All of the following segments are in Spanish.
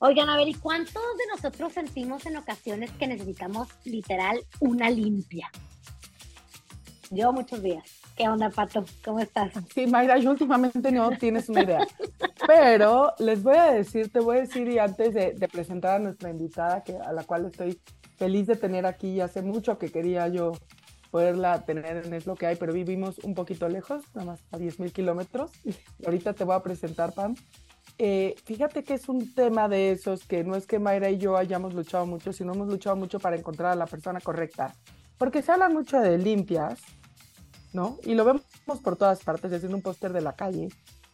Oigan, a ver, ¿y cuántos de nosotros sentimos en ocasiones que necesitamos literal una limpia? Yo muchos días. ¿Qué onda, Pato? ¿Cómo estás? Sí, Mayra, yo últimamente no tienes una idea. Pero les voy a decir, te voy a decir, y antes de, presentar a nuestra invitada, que, a la cual estoy feliz de tener aquí, y hace mucho que quería yo poderla tener en Es lo que hay, pero vivimos un poquito lejos, nada más a 10 mil kilómetros. Ahorita te voy a presentar, Pam. Eh, fíjate que es un tema de esos que no es que Mayra y yo hayamos luchado mucho, sino hemos luchado mucho para encontrar a la persona correcta. Porque se habla mucho de limpias, ¿no? Y lo vemos por todas partes, desde un póster de la calle.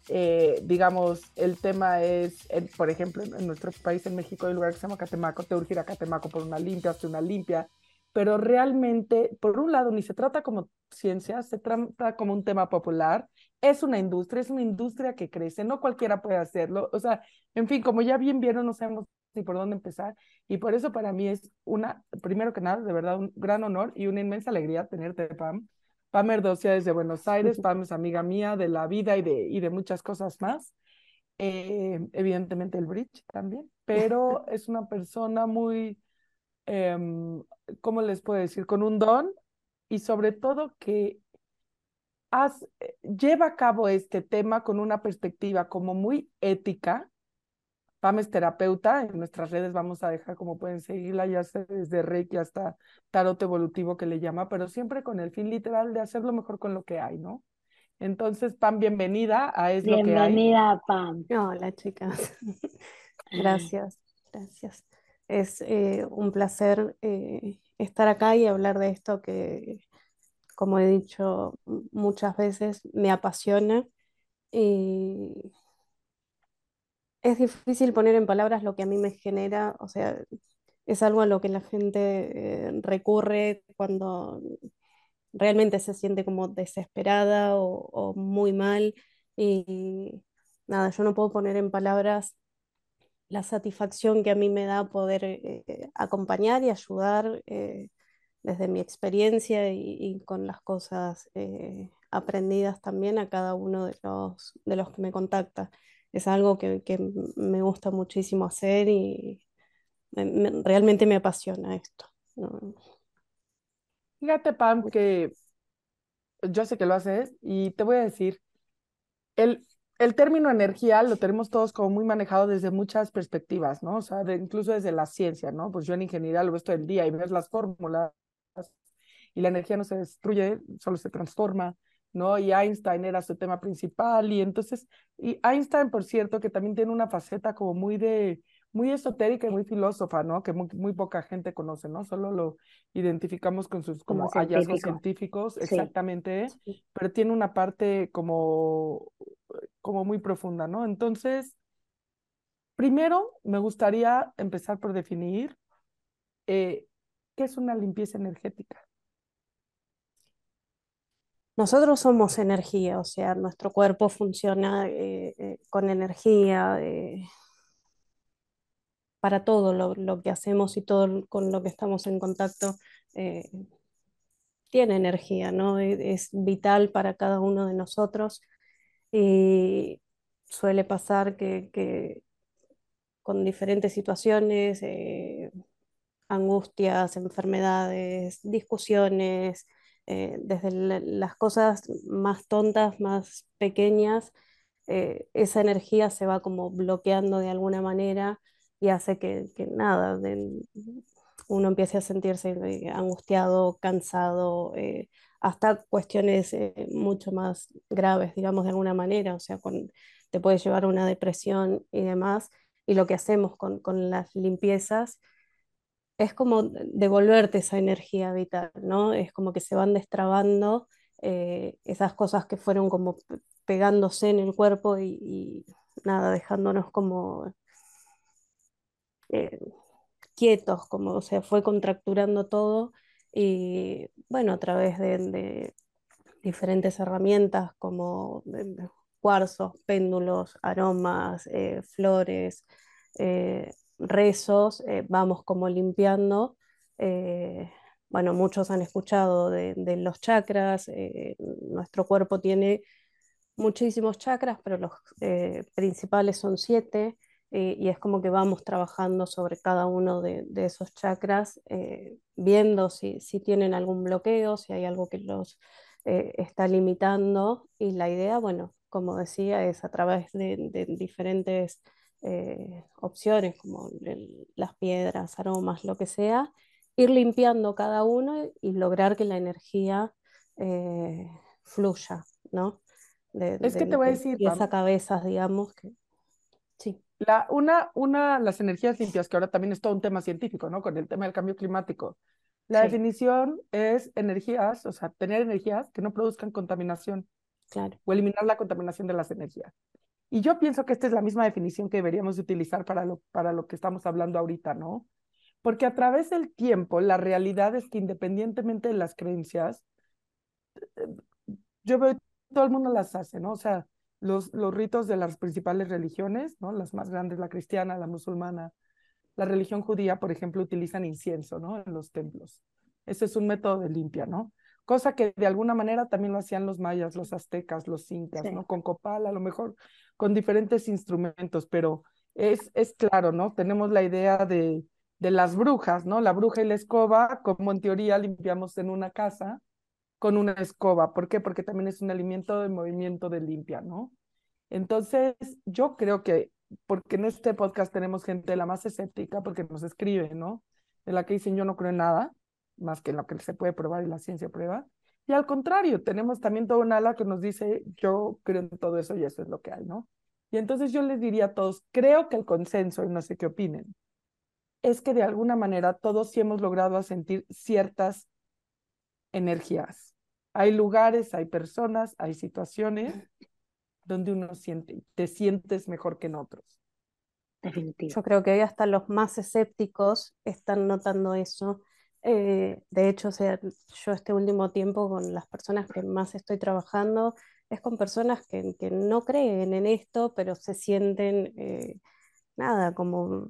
Eh, digamos, el tema es, por ejemplo, en, nuestro país, en México, hay un lugar que se llama Catemaco, te urge ir a Catemaco por una limpia, hazte una limpia, pero realmente, por un lado, ni se trata como ciencia, se trata como un tema popular, es una industria, es una industria que crece, no cualquiera puede hacerlo, o sea, en fin, como ya bien vieron, no sabemos ni por dónde empezar, y por eso para mí es una, primero que nada, de verdad, un gran honor y una inmensa alegría tenerte, Pam, Pam Erdocia desde Buenos Aires, Pam es amiga mía de la vida y de, y de muchas cosas más. Eh, evidentemente el bridge también, pero es una persona muy, eh, ¿cómo les puedo decir? Con un don y sobre todo que has, eh, lleva a cabo este tema con una perspectiva como muy ética Pam es terapeuta, en nuestras redes vamos a dejar como pueden seguirla, ya sea desde Reiki hasta Tarot Evolutivo que le llama, pero siempre con el fin literal de hacerlo mejor con lo que hay, ¿no? Entonces, Pam, bienvenida a Es lo que hay. Bienvenida, Pam. Hola, chicas. gracias, gracias. Es eh, un placer eh, estar acá y hablar de esto que, como he dicho muchas veces, me apasiona. Y es difícil poner en palabras lo que a mí me genera, o sea, es algo a lo que la gente eh, recurre cuando realmente se siente como desesperada o, muy mal. Y nada, yo no puedo poner en palabras la satisfacción que a mí me da poder eh, acompañar y ayudar eh, desde mi experiencia y, con las cosas aprendidas también a cada uno de los, de los que me contacta es algo que, me gusta muchísimo hacer y realmente me apasiona esto. Fíjate, Pam, que yo sé que lo haces y te voy a decir, el, el término energía lo tenemos todos como muy manejado desde muchas perspectivas, ¿no? O sea, incluso desde la ciencia, ¿no? Pues yo en ingeniería lo veo todo el día y ves las fórmulas y la energía no se destruye, solo se transforma. ¿no? Y Einstein era su tema principal y entonces, y Einstein, por cierto, que también tiene una faceta como muy de, muy esotérica y muy filósofa, ¿no? Que muy, poca gente conoce, ¿no? Solo lo identificamos con sus como, hallazgos científicos, exactamente, pero tiene una parte como, como muy profunda, ¿no? Entonces, primero me gustaría empezar por definir eh, qué es una limpieza energética. Nosotros somos energía, o sea, nuestro cuerpo funciona eh, eh, con energía para todo lo, que hacemos y todo con lo que estamos en contacto. tiene energía, ¿no? E, es, vital para cada uno de nosotros y suele pasar que con diferentes situaciones, angustias, enfermedades, discusiones, eh, desde las cosas más tontas, más pequeñas, eh, esa energía se va como bloqueando de alguna manera y hace que, nada, uno empiece a sentirse eh, angustiado, cansado, hasta cuestiones mucho más graves, digamos, de alguna manera, o sea, te puede llevar a una depresión y demás. Y lo que hacemos con, con las limpiezas es como devolverte esa energía vital, ¿no? Es como que se van destrabando eh, esas cosas que fueron como pegándose en el cuerpo y, nada, dejándonos como eh, quietos, como se fue contracturando todo y bueno, a través de, diferentes herramientas como cuarzos, péndulos, aromas, eh, flores, rezos, eh, vamos como limpiando. Eh, bueno, muchos han escuchado de, los chakras, eh, nuestro cuerpo tiene muchísimos chakras, pero los principales son siete. Y es como que vamos trabajando sobre cada uno de, esos chakras, eh, viendo si, si, tienen algún bloqueo, si hay algo que los eh, está limitando. Y la idea, bueno, como decía, es a través de, diferentes eh, opciones, como las piedras, aromas, lo que sea, ir limpiando cada uno y lograr que la energía fluya, ¿no? es que te voy a decir. Y esa cabeza, digamos, que sí. La, una, una, las energías limpias, que ahora también es todo un tema científico, ¿no? Con el tema del cambio climático. La definición es energías, o sea, tener energías que no produzcan contaminación. Claro. O eliminar la contaminación de las energías. Y yo pienso que esta es la misma definición que deberíamos utilizar para lo, para lo que estamos hablando ahorita, ¿no? Porque a través del tiempo, la realidad es que independientemente de las creencias, eh, yo veo todo el mundo las hace, ¿no? O sea, los, ritos de las principales religiones, ¿no? Las más grandes, la cristiana, la musulmana, la religión judía, por ejemplo, utilizan incienso, ¿no? En los templos. Ese es un método de limpia, ¿no? Cosa que de alguna manera también lo hacían los mayas, los aztecas, los incas, ¿no? Con copal, a lo mejor con diferentes instrumentos, pero es, es claro, ¿no? Tenemos la idea de, de las brujas, ¿no? La bruja y la escoba, como en teoría limpiamos en una casa, con una escoba. ¿Por qué? Porque también es un alimento de movimiento de limpia, ¿no? Entonces, yo creo que, porque en este podcast tenemos gente la más escéptica, porque nos escribe, ¿no? De la que dicen yo no creo en nada, más que en lo que se puede probar y la ciencia prueba. Y al contrario, tenemos también toda una ala que nos dice yo creo en todo eso y eso es lo que hay, ¿no? Y entonces yo les diría a todos, creo que el consenso, y no sé qué opinen, es que de alguna manera todos sí hemos logrado sentir ciertas energías hay lugares, hay personas, hay situaciones donde uno siente, te sientes mejor que en otros. Yo creo que hoy hasta los más escépticos están notando eso. Eh, de hecho, sea, yo este último tiempo con las personas que más estoy trabajando es con personas que, que no creen en esto, pero se sienten, eh, nada, como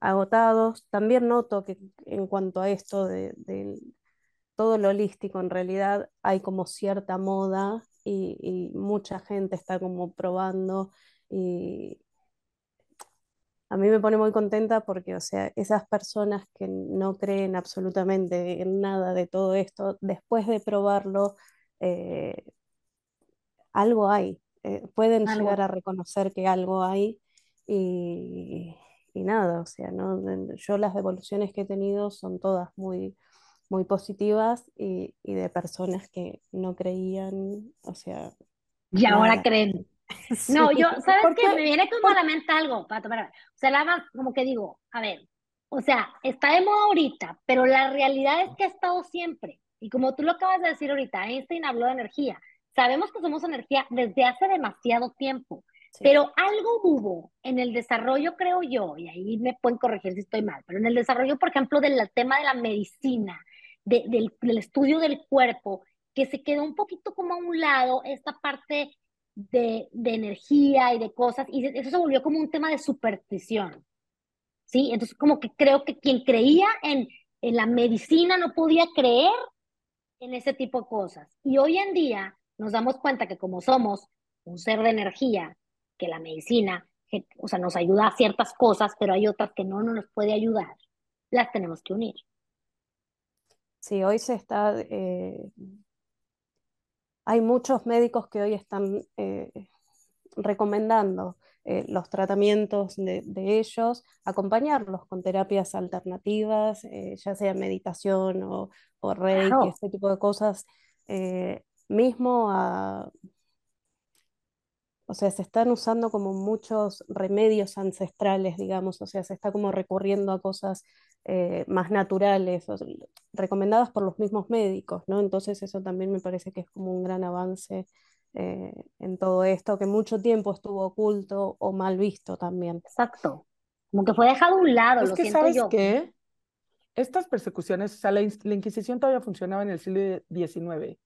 agotados. También noto que en cuanto a esto de, de, todo lo holístico en realidad hay como cierta moda y, mucha gente está como probando y a mí me pone muy contenta porque, o sea, esas personas que no creen absolutamente en nada de todo esto, después de probarlo, eh, algo hay, eh, pueden llegar a reconocer que algo hay y, y nada, o sea, ¿no? yo las devoluciones que he tenido son todas muy muy positivas y, de personas que no creían, o sea... Y ahora creen. No, yo, ¿sabes qué? Me viene como a la mente algo, Pato, para, o sea, nada como que digo, a ver, o sea, está de moda ahorita, pero la realidad es que ha estado siempre. Y como tú lo acabas de decir ahorita, Einstein habló de energía. Sabemos que somos energía desde hace demasiado tiempo, pero algo hubo en el desarrollo, creo yo, y ahí me pueden corregir si estoy mal, pero en el desarrollo, por ejemplo, del tema de la medicina, del, estudio del cuerpo, que se quedó un poquito como a un lado esta parte de, energía y de cosas, y eso se volvió como un tema de superstición. ¿Sí? Entonces, como que creo que quien creía en, en la medicina no podía creer en ese tipo de cosas. Y hoy en día nos damos cuenta que como somos un ser de energía, que la medicina, o sea, nos ayuda a ciertas cosas, pero hay otras que no nos puede ayudar, las tenemos que unir. Sí, hoy se está, eh, hay muchos médicos que hoy están eh, recomendando eh, los tratamientos de, ellos, acompañarlos con terapias alternativas, ya sea meditación o, o reiki, este tipo de cosas, mismo a o sea, se están usando como muchos remedios ancestrales, digamos, o sea, se está como recurriendo a cosas eh, más naturales, recomendadas por los mismos médicos, ¿no? Entonces eso también me parece que es como un gran avance eh, en todo esto, que mucho tiempo estuvo oculto o mal visto también. Exacto. Como que fue dejado a un lado, es lo que siento ¿sabes yo. Qué? Estas persecuciones, o sea, la, Inquisición todavía funcionaba en el siglo XIX,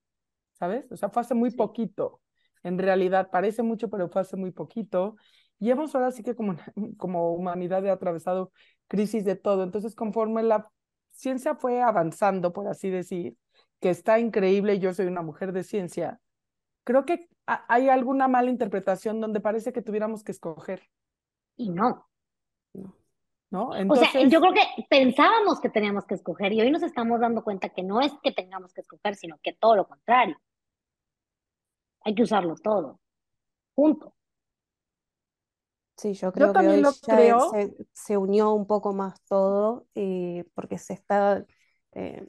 ¿sabes? O sea, fue hace muy poquito en realidad parece mucho, pero fue hace muy poquito. Y hemos ahora sí que como, como humanidad he atravesado crisis de todo. Entonces, conforme la ciencia fue avanzando, por así decir, que está increíble, yo soy una mujer de ciencia, creo que hay alguna mala interpretación donde parece que tuviéramos que escoger. Y no. ¿No? O sea, yo creo que pensábamos que teníamos que escoger y hoy nos estamos dando cuenta que no es que tengamos que escoger, sino que todo lo contrario. Hay que usarlo todo, junto. Sí, yo creo que hoy Se, se, unió un poco más todo y porque se está, eh,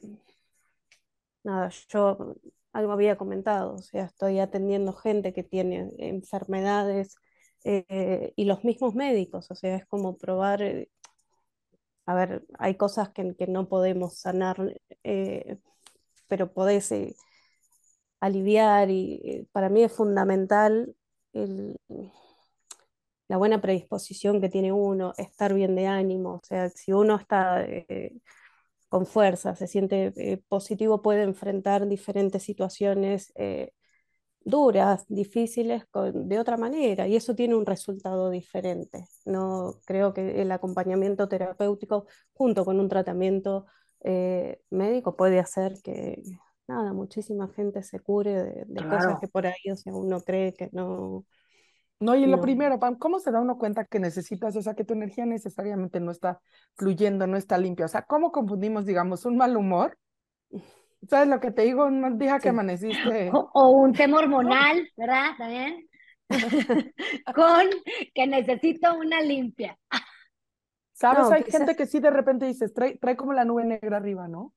nada, yo algo había comentado, o sea, estoy atendiendo gente que tiene enfermedades eh, y los mismos médicos, o sea, es como probar, eh, a ver, hay cosas que, que no podemos sanar, pero podés aliviar y para mí es fundamental la buena predisposición que tiene uno, estar bien de ánimo, o sea, si uno está eh, con fuerza, se siente eh, positivo, puede enfrentar diferentes situaciones eh, duras, difíciles, de otra manera, y eso tiene un resultado diferente. No creo que el acompañamiento terapéutico junto con un tratamiento médico puede hacer que nada, muchísima gente se cure de, cosas que por ahí, o sea, uno cree que no, no, y lo primero, Pam, ¿cómo se da uno cuenta que necesitas, o sea, que tu energía necesariamente no está fluyendo, no está limpia? O sea, ¿cómo confundimos, digamos, un mal humor? ¿Sabes lo que te digo? Un día que amaneciste. O, un tema hormonal, ¿verdad? También. Con que necesito una limpia. ¿Sabes? Hay gente que sí de repente dices, trae, trae como la nube negra arriba, ¿no?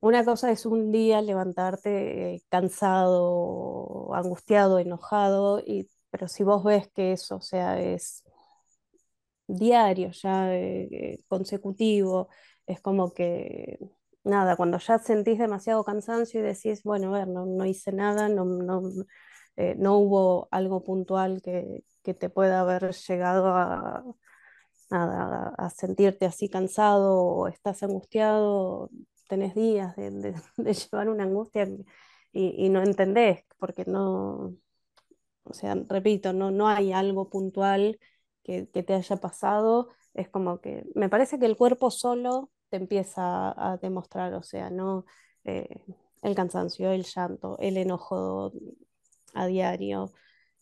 Una cosa es un día levantarte eh, cansado, angustiado, enojado, y, pero si vos ves que eso, sea, es diario, ya eh, consecutivo, es como que, nada, cuando ya sentís demasiado cansancio y decís, bueno, a ver, no, hice nada, no, no, eh, no hubo algo puntual que, que, te pueda haber llegado a, a sentirte así cansado o estás angustiado, tenés días de, llevar una angustia y, no entendés, porque no, o sea, repito, no, no hay algo puntual que, te haya pasado, es como que me parece que el cuerpo solo te empieza a, demostrar, o sea, no eh, el cansancio, el llanto, el enojo a diario.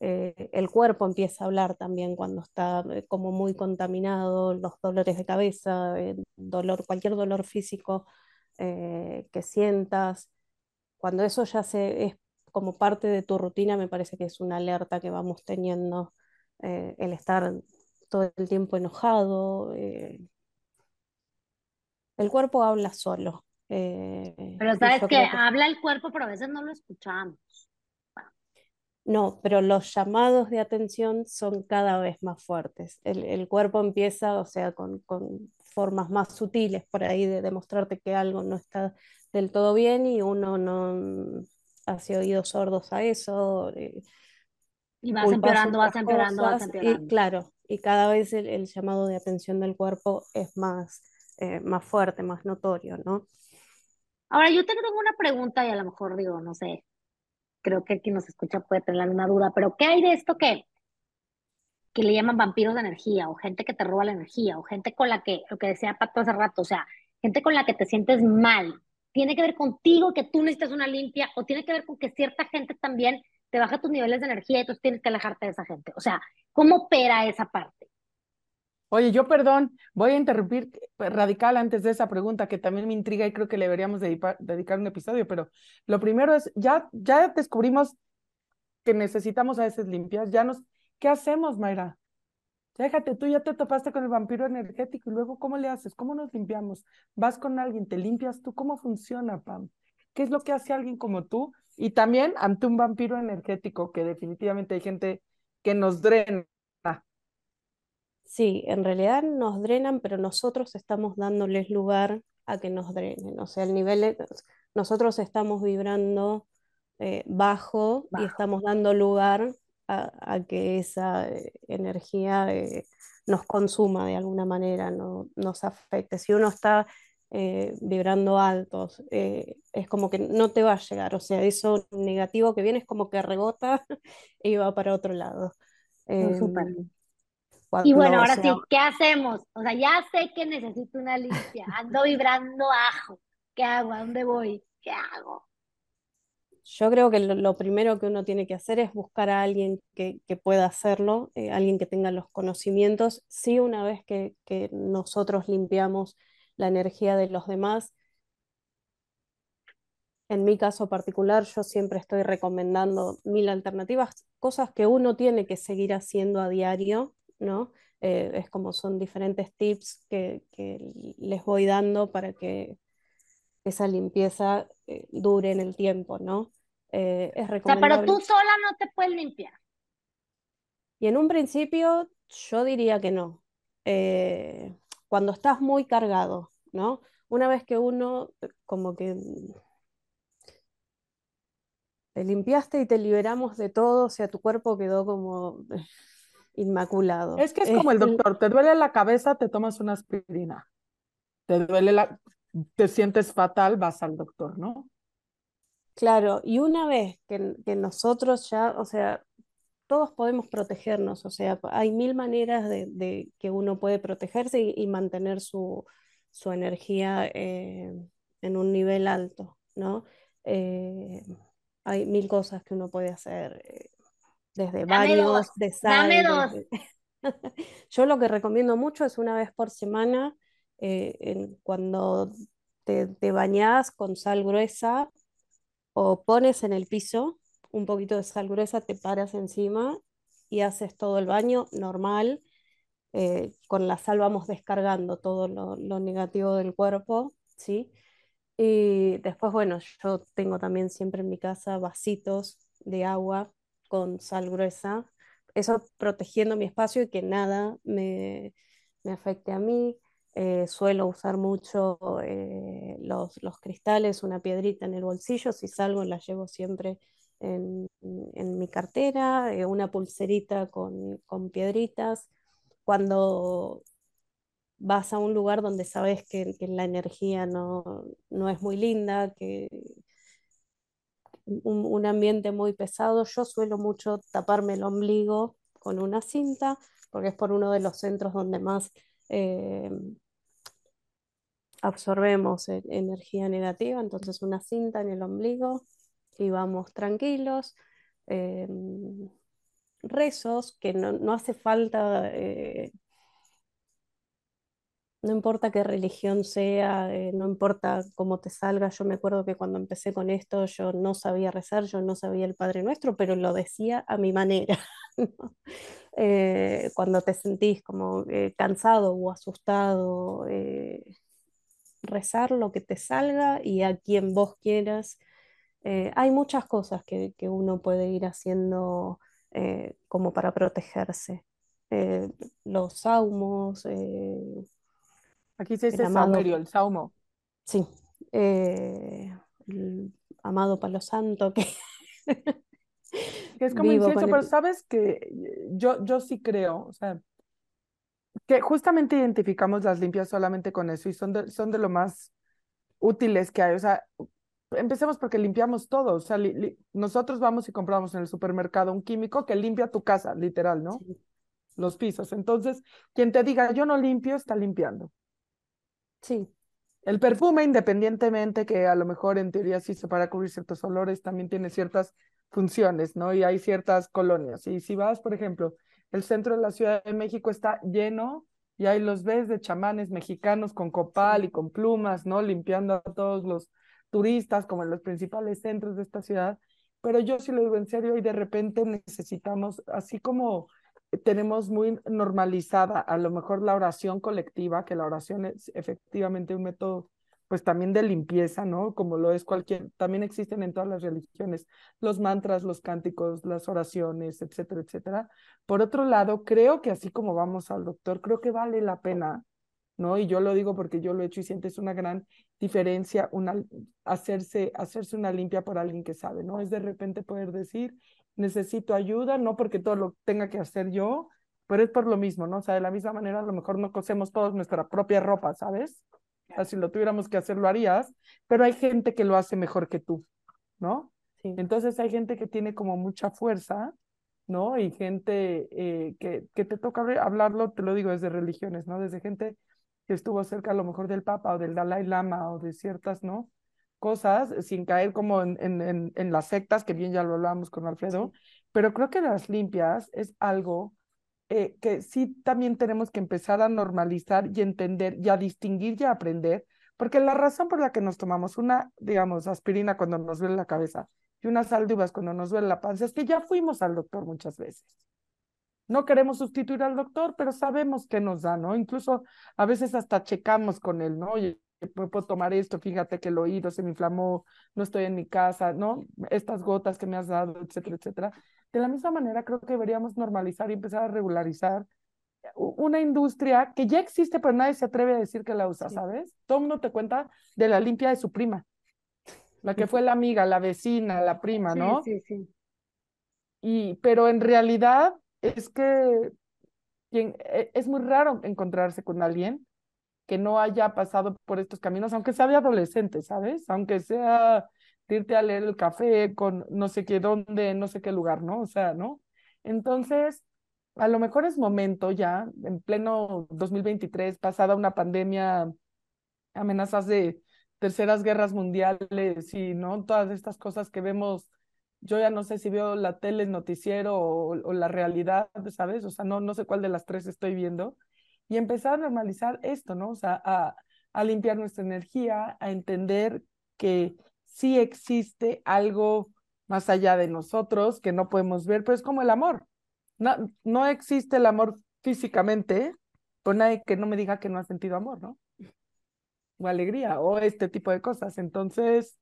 Eh, el cuerpo empieza a hablar también cuando está eh, como muy contaminado, los dolores de cabeza, dolor, cualquier dolor físico eh, que sientas. Cuando eso ya se, es como parte de tu rutina, me parece que es una alerta que vamos teniendo, eh, el estar todo el tiempo enojado. Eh, el cuerpo habla solo. pero sabes que, habla el cuerpo, pero a veces no lo escuchamos. No, pero los llamados de atención son cada vez más fuertes. El, cuerpo empieza, o sea, con, con, formas más sutiles por ahí de demostrarte que algo no está del todo bien y uno no hace oídos sordos a eso. Eh, y vas empeorando, vas empeorando, vas empeorando. Y, claro, y cada vez el, llamado de atención del cuerpo es más, eh, más fuerte, más notorio, ¿no? Ahora, yo tengo una pregunta y a lo mejor digo, no sé, creo que quien nos escucha puede tener alguna duda, pero ¿qué hay de esto que, que le llaman vampiros de energía o gente que te roba la energía o gente con la que, lo que decía Pato hace rato, o sea, gente con la que te sientes mal? ¿Tiene que ver contigo que tú necesitas una limpia o tiene que ver con que cierta gente también te baja tus niveles de energía y entonces tienes que alejarte de esa gente? O sea, ¿cómo opera esa parte? Oye, yo perdón, voy a interrumpir radical antes de esa pregunta que también me intriga y creo que le deberíamos dedicar un episodio, pero lo primero es, ya, ya descubrimos que necesitamos a veces limpias, ya nos, ¿qué hacemos, Mayra? Déjate, tú ya te topaste con el vampiro energético y luego, ¿cómo le haces? ¿Cómo nos limpiamos? Vas con alguien, te limpias tú, ¿cómo funciona, Pam? ¿Qué es lo que hace alguien como tú? Y también ante un vampiro energético, que definitivamente hay gente que nos drena Sí, en realidad nos drenan, pero nosotros estamos dándoles lugar a que nos drenen. O sea, el nivel, nosotros estamos vibrando eh, bajo, y estamos dando lugar a, que esa eh, energía eh, nos consuma de alguna manera, no, nos afecte. Si uno está vibrando altos, es como que no te va a llegar. O sea, eso negativo que viene es como que rebota y va para otro lado. Em, y bueno, ahora sí, ¿qué hacemos? O sea, ya sé que necesito una limpia, ando vibrando ajo. ¿Qué hago? ¿A dónde voy? ¿Qué hago? Yo creo que lo, primero que uno tiene que hacer es buscar a alguien que, pueda hacerlo, eh, alguien que tenga los conocimientos. Sí, una vez que, nosotros limpiamos la energía de los demás, en mi caso particular, yo siempre estoy recomendando mil alternativas, cosas que uno tiene que seguir haciendo a diario, ¿no? Eh, es como son diferentes tips que, les voy dando para que esa limpieza eh, dure en el tiempo, ¿no? Eh, es recomendable. pero tú sola no te puedes limpiar. Y en un principio yo diría que no. Eh, cuando estás muy cargado, ¿no? Una vez que uno como que te limpiaste y te liberamos de todo, o sea, tu cuerpo quedó como inmaculado. Es que es como el doctor, te duele la cabeza, te tomas una aspirina. Te duele la, te sientes fatal, vas al doctor, ¿no? Claro, y una vez que, nosotros ya, o sea, todos podemos protegernos, o sea, hay mil maneras de, que uno puede protegerse y, mantener su, energía eh, en un nivel alto, ¿no? Eh, hay mil cosas que uno puede hacer, eh, desde baños, de sal. Yo lo que recomiendo mucho es una vez por semana, cuando te, te bañas con sal gruesa, o pones en el piso un poquito de sal gruesa, te paras encima y haces todo el baño normal. Eh, con la sal vamos descargando todo lo, negativo del cuerpo, ¿sí? Y después, bueno, yo tengo también siempre en mi casa vasitos de agua con sal gruesa, eso protegiendo mi espacio y que nada me, me afecte a mí. Eh, suelo usar mucho eh, los, cristales, una piedrita en el bolsillo, si salgo la llevo siempre en, mi cartera, eh, una pulserita con, piedritas. Cuando vas a un lugar donde sabes que, la energía no, es muy linda, que un, un, ambiente muy pesado, yo suelo mucho taparme el ombligo con una cinta, porque es por uno de los centros donde más absorbemos e-, energía negativa, entonces una cinta en el ombligo y vamos tranquilos. Em, rezos, que no, hace falta, eh, no importa qué religión sea, eh, no importa cómo te salga. Yo me acuerdo que cuando empecé con esto yo no sabía rezar, yo no sabía el Padre Nuestro, pero lo decía a mi manera. Eh, cuando te sentís como cansado o asustado, rezar lo que te salga y a quien vos quieras. Eh, hay muchas cosas que, uno puede ir haciendo eh, como para protegerse. Eh, los saumos. Aquí se dice saumerio, el saumo. Sí. el amado Palo Santo que... es como incienso, pero sabes que yo, yo sí creo, o sea, que justamente identificamos las limpias solamente con eso y son de, son de lo más útiles que hay. O sea, empecemos porque limpiamos todo. O sea, nosotros vamos y compramos en el supermercado un químico que limpia tu casa, literal, ¿no? Los pisos. Entonces, quien te diga yo no limpio, está limpiando. Sí. El perfume, independientemente que a lo mejor en teoría sí se para cubrir ciertos olores, también tiene ciertas funciones, ¿no? Y hay ciertas colonias. Y si vas, por ejemplo, el centro de la Ciudad de México está lleno y ahí los ves de chamanes mexicanos con copal y con plumas, ¿no? Limpiando a todos los turistas como en los principales centros de esta ciudad. Pero yo sí lo digo en serio y de repente necesitamos, así como tenemos muy normalizada a lo mejor la oración colectiva, que la oración es efectivamente un método pues también de limpieza, ¿no? Como lo es cualquier, también existen en todas las religiones, los mantras, los cánticos, las oraciones, etcétera, etcétera. Por otro lado, creo que así como vamos al doctor, creo que vale la pena, ¿no? Y yo lo digo porque yo lo he hecho y sientes una gran diferencia, una, hacerse, hacerse una limpia por alguien que sabe, ¿no? Es de repente poder decir, necesito ayuda, no porque todo lo tenga que hacer yo, pero es por lo mismo, ¿no? O sea, de la misma manera a lo mejor no cosemos todos nuestra propia ropa, ¿sabes? Si lo tuviéramos que hacer, lo harías, pero hay gente que lo hace mejor que tú, ¿no? Entonces hay gente que tiene como mucha fuerza, ¿no? Y gente eh, que, que te toca hablarlo, te lo digo desde religiones, ¿no? Desde gente que estuvo cerca a lo mejor del Papa o del Dalai Lama o de ciertas, ¿no? cosas sin caer como en, en, en, las sectas, que bien ya lo hablábamos con Alfredo, pero creo que las limpias es algo eh, que sí también tenemos que empezar a normalizar y entender y a distinguir y a aprender, porque la razón por la que nos tomamos una, digamos, aspirina cuando nos duele la cabeza y una sal cuando nos duele la panza es que ya fuimos al doctor muchas veces. No queremos sustituir al doctor, pero sabemos qué nos da, ¿no? Incluso a veces hasta checamos con él, ¿no? Oye, puedo tomar esto, fíjate que el oído se me inflamó, no estoy en mi casa, ¿no? Estas gotas que me has dado, etcétera, etcétera. De la misma manera, creo que deberíamos normalizar y empezar a regularizar una industria que ya existe, pero nadie se atreve a decir que la usa, ¿sabes? Todo mundo te cuenta de la limpia de su prima, la que fue la amiga, la vecina, la prima, ¿no? Sí, sí, Y, pero en realidad es que e, es muy raro encontrarse con alguien que no haya pasado por estos caminos, aunque sea de adolescente, ¿sabes? Aunque sea irte a leer el café con no sé qué dónde, no sé qué lugar, ¿no? O sea, ¿no? Entonces, a lo mejor es momento ya, en pleno 2023, pasada una pandemia, amenazas de terceras guerras mundiales y, ¿no? Todas estas cosas que vemos, yo ya no sé si veo la tele, el noticiero o, la realidad, ¿sabes? O sea, no, no sé cuál de las tres estoy viendo. Y empezar a normalizar esto, ¿no? O sea, a, a limpiar nuestra energía, a entender que sí existe algo más allá de nosotros que no podemos ver, pero es como el amor. No, no existe el amor físicamente, pues nadie que no me diga que no ha sentido amor, ¿no? O alegría, o este tipo de cosas. Entonces,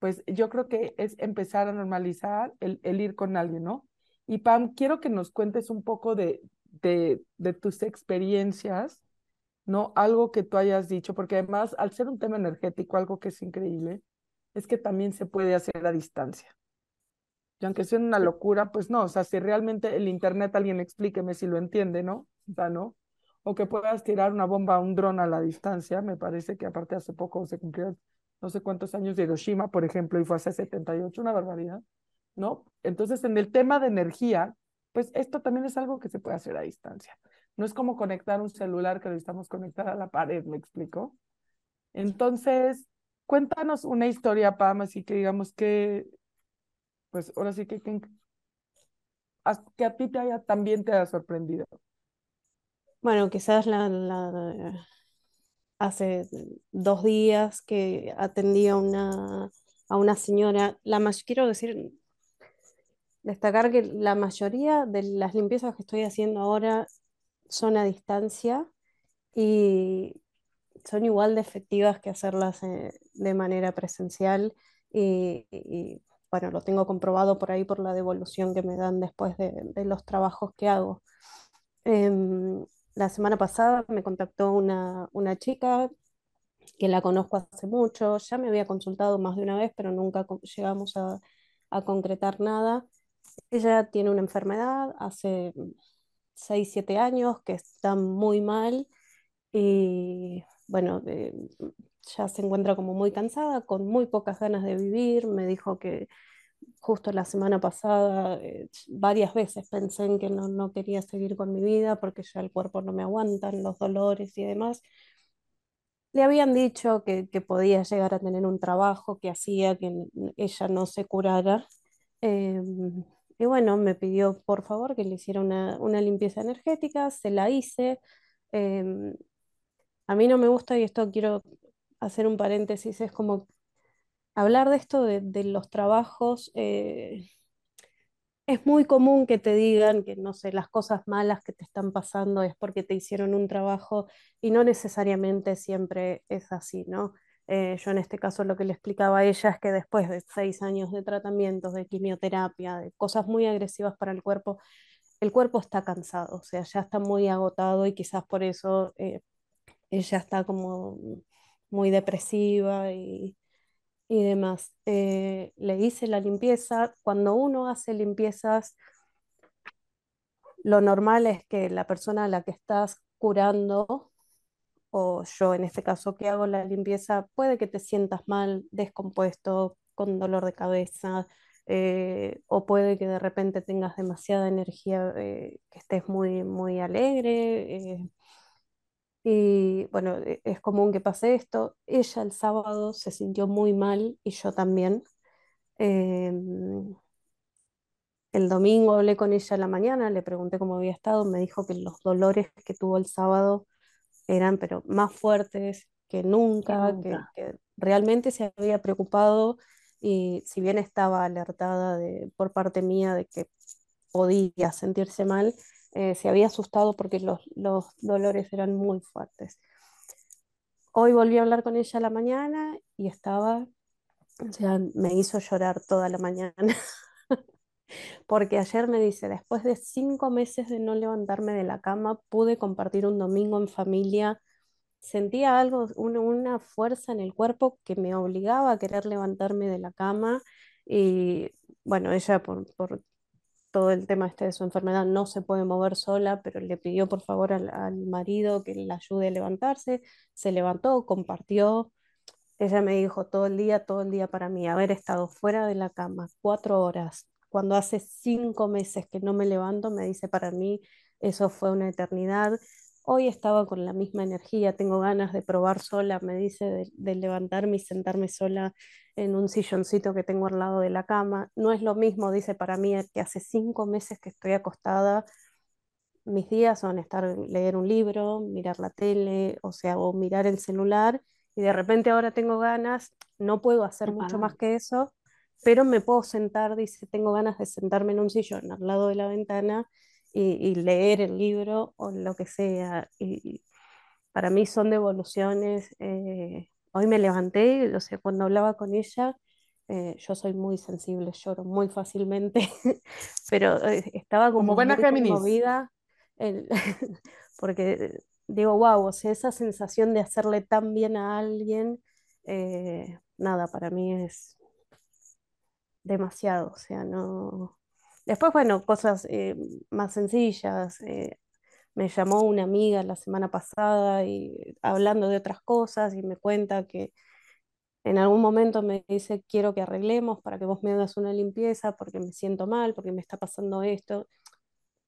pues yo creo que es empezar a normalizar el, el ir con alguien, ¿no? Y Pam, quiero que nos cuentes un poco de, de tus experiencias, ¿no? Algo que tú hayas dicho, porque además, al ser un tema energético, algo que es increíble, es que también se puede hacer a distancia. Y aunque sea una locura, pues no, o sea, si realmente el Internet alguien explíqueme si lo entiende, ¿no? O sea, ¿no? O que puedas tirar una bomba a un dron a la distancia, me parece que aparte hace poco se cumplieron no sé cuántos años de Hiroshima, por ejemplo, y fue hace 78, una barbaridad, ¿no? Entonces, en el tema de energía, pues esto también es algo que se puede hacer a distancia. No es como conectar un celular que necesitamos conectar a la pared, ¿me explico? Entonces, Cuéntanos una historia, Pam, así que digamos que, pues ahora sí que, que, que a ti te haya, también te haya sorprendido. Bueno, quizás la, la, hace dos días que atendí a una, a una señora, la quiero decir, destacar que la mayoría de las limpiezas que estoy haciendo ahora son a distancia y son igual de efectivas que hacerlas eh, de manera presencial y, bueno, lo tengo comprobado por ahí por la devolución que me dan después de, los trabajos que hago. Em, la semana pasada me contactó una, una, chica que la conozco hace mucho, ya me había consultado más de una vez, pero nunca llegamos a, a concretar nada. Ella tiene una enfermedad hace 6, 7 años que está muy mal y bueno, eh, ya se encuentra como muy cansada, con muy pocas ganas de vivir. Me dijo que justo la semana pasada eh, varias veces pensé en que no, no, quería seguir con mi vida porque ya el cuerpo no me aguanta, los dolores y demás. Le habían dicho que, que podía llegar a tener un trabajo que hacía que ella no se curara. Em, y bueno, me pidió por favor que le hiciera una, una limpieza energética, se la hice. Em, a mí no me gusta, y esto quiero hacer un paréntesis, es como hablar de esto de, los trabajos. Eh, es muy común que te digan que, no sé, las cosas malas que te están pasando es porque te hicieron un trabajo y no necesariamente siempre es así, ¿no? Eh, yo en este caso lo que le explicaba a ella es que después de seis años de tratamientos, de quimioterapia, de cosas muy agresivas para el cuerpo, el cuerpo está cansado, o sea, ya está muy agotado y quizás por eso eh, ella está como muy depresiva y, demás. Eh, le hice la limpieza. Cuando uno hace limpiezas, lo normal es que la persona a la que estás curando, o yo en este caso que hago la limpieza, puede que te sientas mal, descompuesto, con dolor de cabeza, eh, o puede que de repente tengas demasiada energía, eh, que estés muy, muy alegre Y bueno, e, es común que pase esto. Ella el sábado se sintió muy mal y yo también. Em, el domingo hablé con ella en la mañana, le pregunté cómo había estado, me dijo que los dolores que tuvo el sábado eran pero más fuertes que nunca, que, que realmente se había preocupado y si bien estaba alertada de, por parte mía de que podía sentirse mal, eh, se había asustado porque los, los, dolores eran muy fuertes. Hoy volví a hablar con ella a la mañana y estaba, o sea, me hizo llorar toda la mañana. porque ayer me dice, después de cinco meses de no levantarme de la cama, pude compartir un domingo en familia. Sentía algo, una, una fuerza en el cuerpo que me obligaba a querer levantarme de la cama. Y bueno, ella por, por todo el tema este de su enfermedad no se puede mover sola, pero le pidió por favor al, marido que le ayude a levantarse. Se levantó, compartió. Ella me dijo todo el día, todo el día para mí, haber estado fuera de la cama cuatro horas, cuando hace cinco meses que no me levanto, me dice para mí, eso fue una eternidad. Hoy estaba con la misma energía, tengo ganas de probar sola, me dice, de, de levantarme y sentarme sola en un silloncito que tengo al lado de la cama. No es lo mismo, dice para mí, que hace cinco meses que estoy acostada. Mis días son estar, leer un libro, mirar la tele, o sea, o mirar el celular, y de repente ahora tengo ganas, no puedo hacer mucho más que eso, pero me puedo sentar, dice, tengo ganas de sentarme en un sillón al lado de la ventana y, y leer el libro o lo que sea. Y, para mí son devoluciones. Eh, hoy me levanté, o sea, cuando hablaba con ella, eh, yo soy muy sensible, lloro muy fácilmente, pero eh, estaba como, como buena muy conmovida, el, porque digo, wow, o sea, esa sensación de hacerle tan bien a alguien, eh, nada, para mí es demasiado, o sea, no... Después, bueno, cosas eh, más sencillas. eh, me llamó una amiga la semana pasada y hablando de otras cosas y me cuenta que en algún momento me dice, quiero que arreglemos para que vos me hagas una limpieza porque me siento mal, porque me está pasando esto.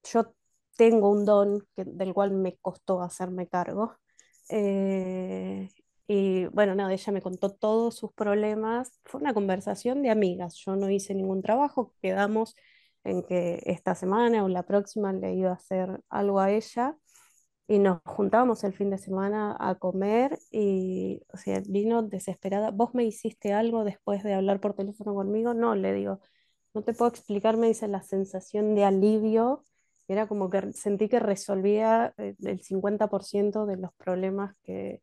Yo tengo un don del cual me costó hacerme cargo. Eh, y bueno, nada, ella me contó todos sus problemas. Fue una conversación de amigas. Yo no hice ningún trabajo. Quedamos en que esta semana o la próxima le iba a hacer algo a ella. Y nos juntábamos el fin de semana a comer y, o sea, vino desesperada. ¿Vos me hiciste algo después de hablar por teléfono conmigo? No, le digo, no te puedo explicar, me dice la sensación de alivio. Era como que sentí que resolvía eh, el 50% de los problemas que,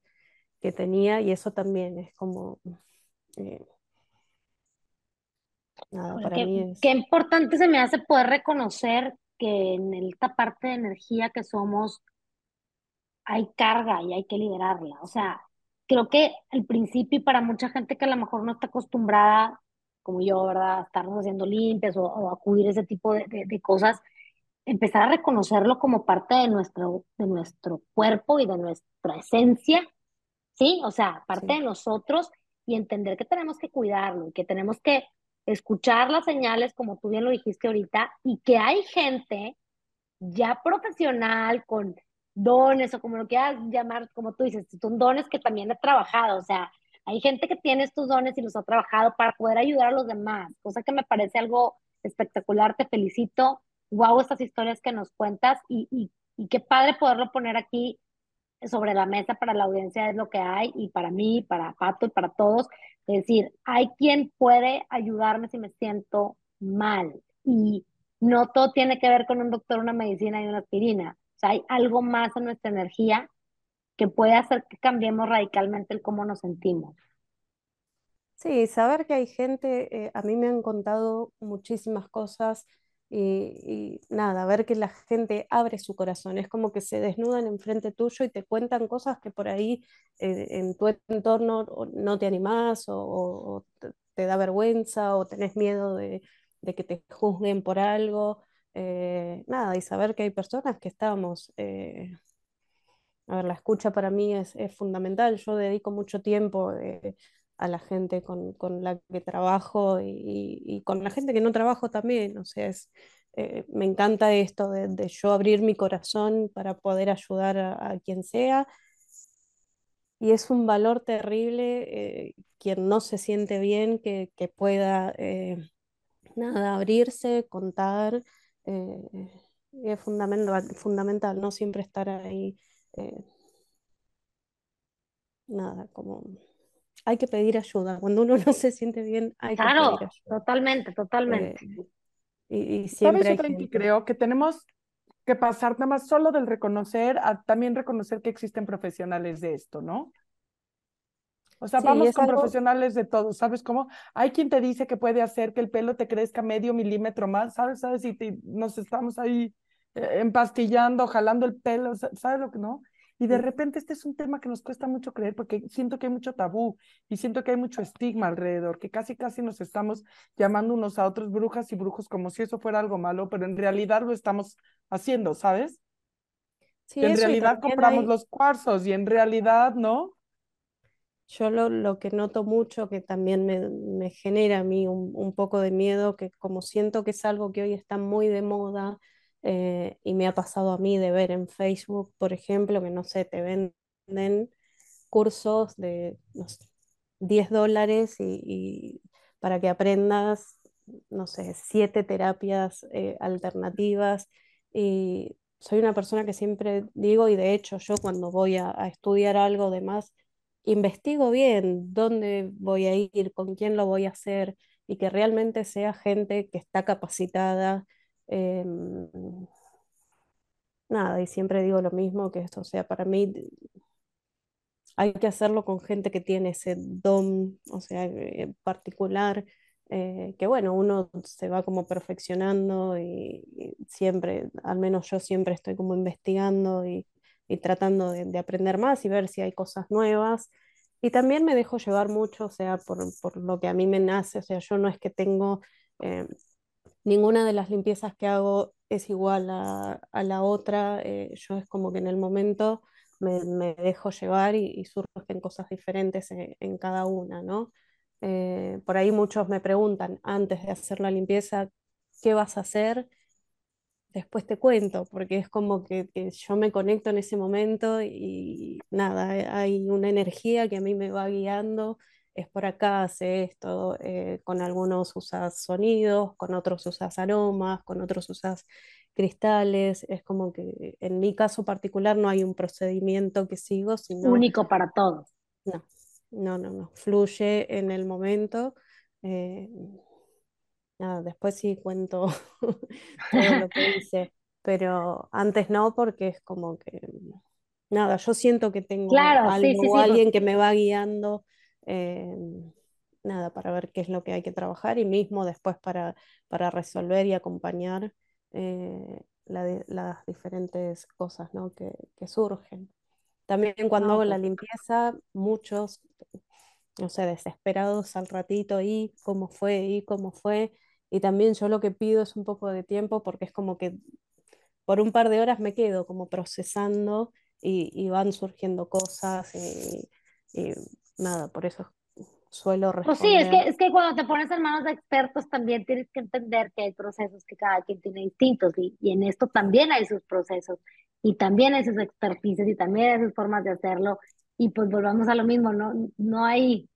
que tenía y eso también es como, eh, nada, para qué, mí qué es, importante se me hace poder reconocer que en esta parte de energía que somos hay carga y hay que liberarla. O sea, creo que al principio y para mucha gente que a lo mejor no está acostumbrada, como yo, ¿verdad?, a estarnos haciendo limpias o, o acudir a ese tipo de, de- de cosas, empezar a reconocerlo como parte de nuestro, de nuestro cuerpo y de nuestra esencia, ¿sí? O sea, parte de sí, nosotros y entender que tenemos que cuidarlo y que tenemos que escuchar las señales, como tú bien lo dijiste ahorita, y que hay gente ya profesional, con dones o como lo quieras llamar, como tú dices, son dones que también he trabajado, o sea, hay gente que tiene estos dones y los ha trabajado para poder ayudar a los demás, cosa que me parece algo espectacular, te felicito, wow, estas historias que nos cuentas y, y, y qué padre poderlo poner aquí sobre la mesa para la audiencia es lo que hay y para mí, para Pato y para todos, es decir, hay quien puede ayudarme si me siento mal y no todo tiene que ver con un doctor, una medicina y una aspirina. O sea, hay algo más en nuestra energía que puede hacer que cambiemos radicalmente el cómo nos sentimos. Sí, saber que hay gente, eh, a mí me han contado muchísimas cosas y, nada, ver que la gente abre su corazón, es como que se desnudan enfrente tuyo y te cuentan cosas que por ahí eh, en tu entorno no te animás o, te, da vergüenza o tenés miedo de, que te juzguen por algo. eh, nada, y saber que hay personas que estamos... eh, a ver, la escucha para mí es, fundamental. Yo dedico mucho tiempo a la gente con, con la que trabajo y, con la gente que no trabajo también. O sea, es, eh, me encanta esto de, yo abrir mi corazón para poder ayudar a, quien sea. y es un valor terrible eh, quien no se siente bien, que, que pueda eh, nada, abrirse, contar. Es fundamental, fundamental, no siempre estar ahí. nada, como hay que pedir ayuda. Cuando uno no se siente bien, hay que pedir ayuda. Totalmente, totalmente. y, siempre ¿Sabes hay creo que tenemos que pasar nada más solo del reconocer a también reconocer que existen profesionales de esto, ¿no? O sea, vamos con profesionales de todo, ¿sabes cómo? Hay quien te dice que puede hacer que el pelo te crezca medio milímetro más, ¿sabes? ¿Sabes? Y nos estamos ahí eh, empastillando, jalando el pelo, ¿sabes lo que no? Y de repente este es un tema que nos cuesta mucho creer porque siento que hay mucho tabú y siento que hay mucho estigma alrededor, que casi casi nos estamos llamando unos a otros brujas y brujos como si eso fuera algo malo, pero en realidad lo estamos haciendo, ¿sabes? Sí, en realidad compramos los cuarzos y en realidad, ¿no? Yo lo, lo que noto mucho, que también me, me genera a mí un, un, poco de miedo, que como siento que es algo que hoy está muy de moda, eh, y me ha pasado a mí de ver en Facebook, por ejemplo, que no sé, te venden cursos de 10 dólares y, para que aprendas, no sé, siete terapias eh, alternativas. Y soy una persona que siempre digo, y de hecho yo cuando voy a, a estudiar algo de más, investigo bien dónde voy a ir, con quién lo voy a hacer y que realmente sea gente que está capacitada Em, nada, y siempre digo lo mismo, que esto, sea, para mí hay que hacerlo con gente que tiene ese don, o sea, en particular, eh, que bueno, uno se va como perfeccionando y, siempre, al menos yo siempre estoy como investigando y, tratando de, aprender más y ver si hay cosas nuevas. Y también me dejo llevar mucho, o sea, por, por lo que a mí me nace, o sea, yo no es que tengo... Eh, ninguna de las limpiezas que hago es igual a, la otra. Eh, yo es como que en el momento me, dejo llevar y, surgen cosas diferentes en, cada una, ¿no? Eh, por ahí muchos me preguntan antes de hacer la limpieza, ¿qué vas a hacer? Después te cuento, porque es como que, que yo me conecto en ese momento y nada, hay una energía que a mí me va guiando es por acá, hace esto, eh, con algunos usas sonidos, con otros usas aromas, con otros usas cristales, es como que en mi caso particular no hay un procedimiento que sigo, sino... Único para todos. No, no, no, no, fluye en el momento. Eh, nada, después sí cuento todo lo que hice, pero antes no, porque es como que, nada, yo siento que tengo algo, alguien que me va guiando Em, nada, para ver qué es lo que hay que trabajar y mismo después para, para resolver y acompañar eh, las diferentes cosas ¿no? que, que, surgen. También cuando hago la limpieza, muchos, no sé, desesperados al ratito, y cómo fue, y cómo fue. Y también yo lo que pido es un poco de tiempo porque es como que por un par de horas me quedo como procesando y, y van surgiendo cosas y, y nada, por eso suelo responder. Pues sí, es que, es que cuando te pones en manos de expertos también tienes que entender que hay procesos que cada quien tiene distintos y, y en esto también hay sus procesos y también hay sus expertices y también hay sus formas de hacerlo y pues volvamos a lo mismo, no, no hay,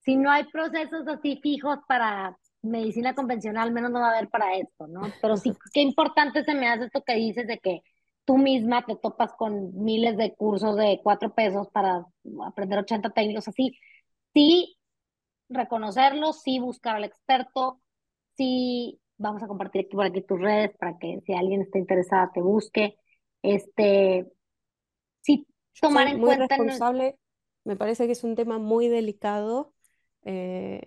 si no hay procesos así fijos para medicina convencional, menos no va a haber para esto, ¿no? Pero sí, qué importante se me hace esto que dices de que tú misma te topas con miles de cursos de cuatro pesos para aprender 80 técnicos así. Sí, reconocerlo, sí buscar al experto, sí vamos a compartir aquí por aquí tus redes para que si alguien está interesada te busque. Este, sí, tomar en muy cuenta. Responsable, me parece que es un tema muy delicado. Eh,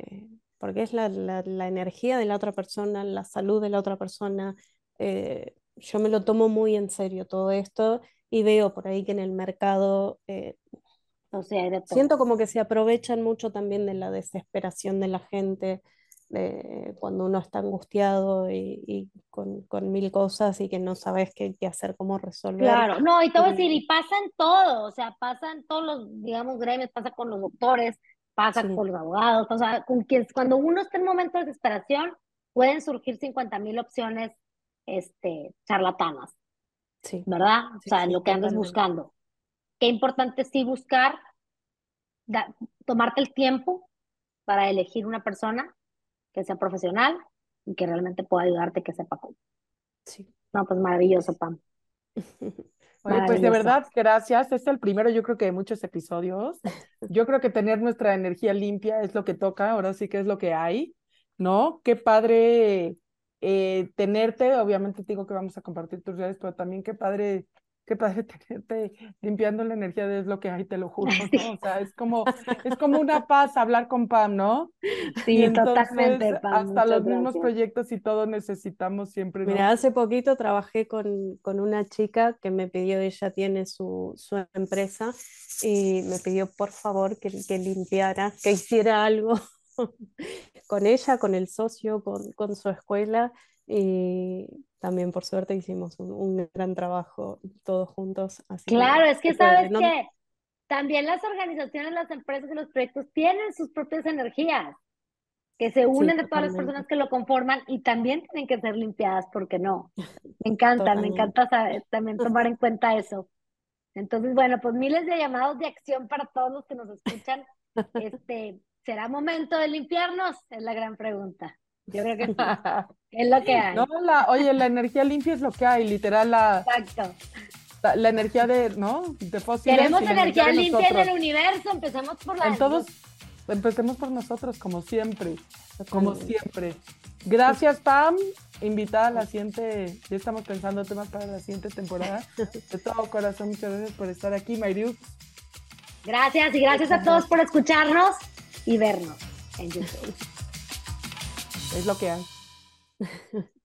porque es la, la, energía de la otra persona, la salud de la otra persona, eh, yo me lo tomo muy en serio todo esto y veo por ahí que en el mercado eh, o sea, siento como que se aprovechan mucho también de la desesperación de la gente cuando uno está angustiado y, con, con, mil cosas y que no sabes qué, qué, hacer, cómo resolver. Claro, no, y te voy a decir, y pasa en todo, o sea, pasa en todos los, digamos, gremios, pasa con los doctores, pasa con los abogados, o sea, con quien, cuando uno está en momento de desesperación, pueden surgir 50 mil opciones este, charlatanas, sí. ¿verdad? o sea, lo que andas buscando. Qué importante sí buscar tomarte el tiempo para elegir una persona que sea profesional y que realmente pueda ayudarte, que sepa cómo. Sí. No, pues maravilloso, Pam. Oye, pues de verdad, gracias. Este es el primero, yo creo que de muchos episodios. Yo creo que tener nuestra energía limpia es lo que toca, ahora sí que es lo que hay, ¿no? Qué padre eh, tenerte, obviamente te digo que vamos a compartir tus redes, pero también qué padre qué padre tenerte limpiando la energía de lo que hay, te lo juro, ¿no? O sea, es como, es como una paz hablar con Pam, ¿no? Sí, totalmente, Pam. Hasta los mismos proyectos y todo necesitamos siempre. Mira, hace poquito trabajé con, con, una chica que me pidió, ella tiene su, su empresa, y me pidió por favor que, que limpiara, que hiciera algo con ella, con el socio, con, con su escuela. Y también por suerte hicimos un, gran trabajo todos juntos. claro, es que sabes que también las organizaciones, las empresas y los proyectos tienen sus propias energías que se unen de todas las personas que lo conforman y también tienen que ser limpiadas, porque no? Me encanta, me encanta también tomar en cuenta eso. Entonces, bueno, pues miles de llamados de acción para todos los que nos escuchan. Este, ¿Será momento de limpiarnos? Es la gran pregunta. Yo creo que es lo que hay. No, la, oye, la energía limpia es lo que hay, literal, la. Exacto. La, energía de, ¿no? De fósiles. Queremos energía, limpia en el universo, empecemos por la. En todos, empecemos por nosotros, como siempre. Como siempre. Gracias, Pam. Invitada a la siguiente, ya estamos pensando temas para la siguiente temporada. De todo corazón, muchas gracias por estar aquí, Mayriu. Gracias y gracias a todos por escucharnos y vernos en YouTube. Es lo que hay.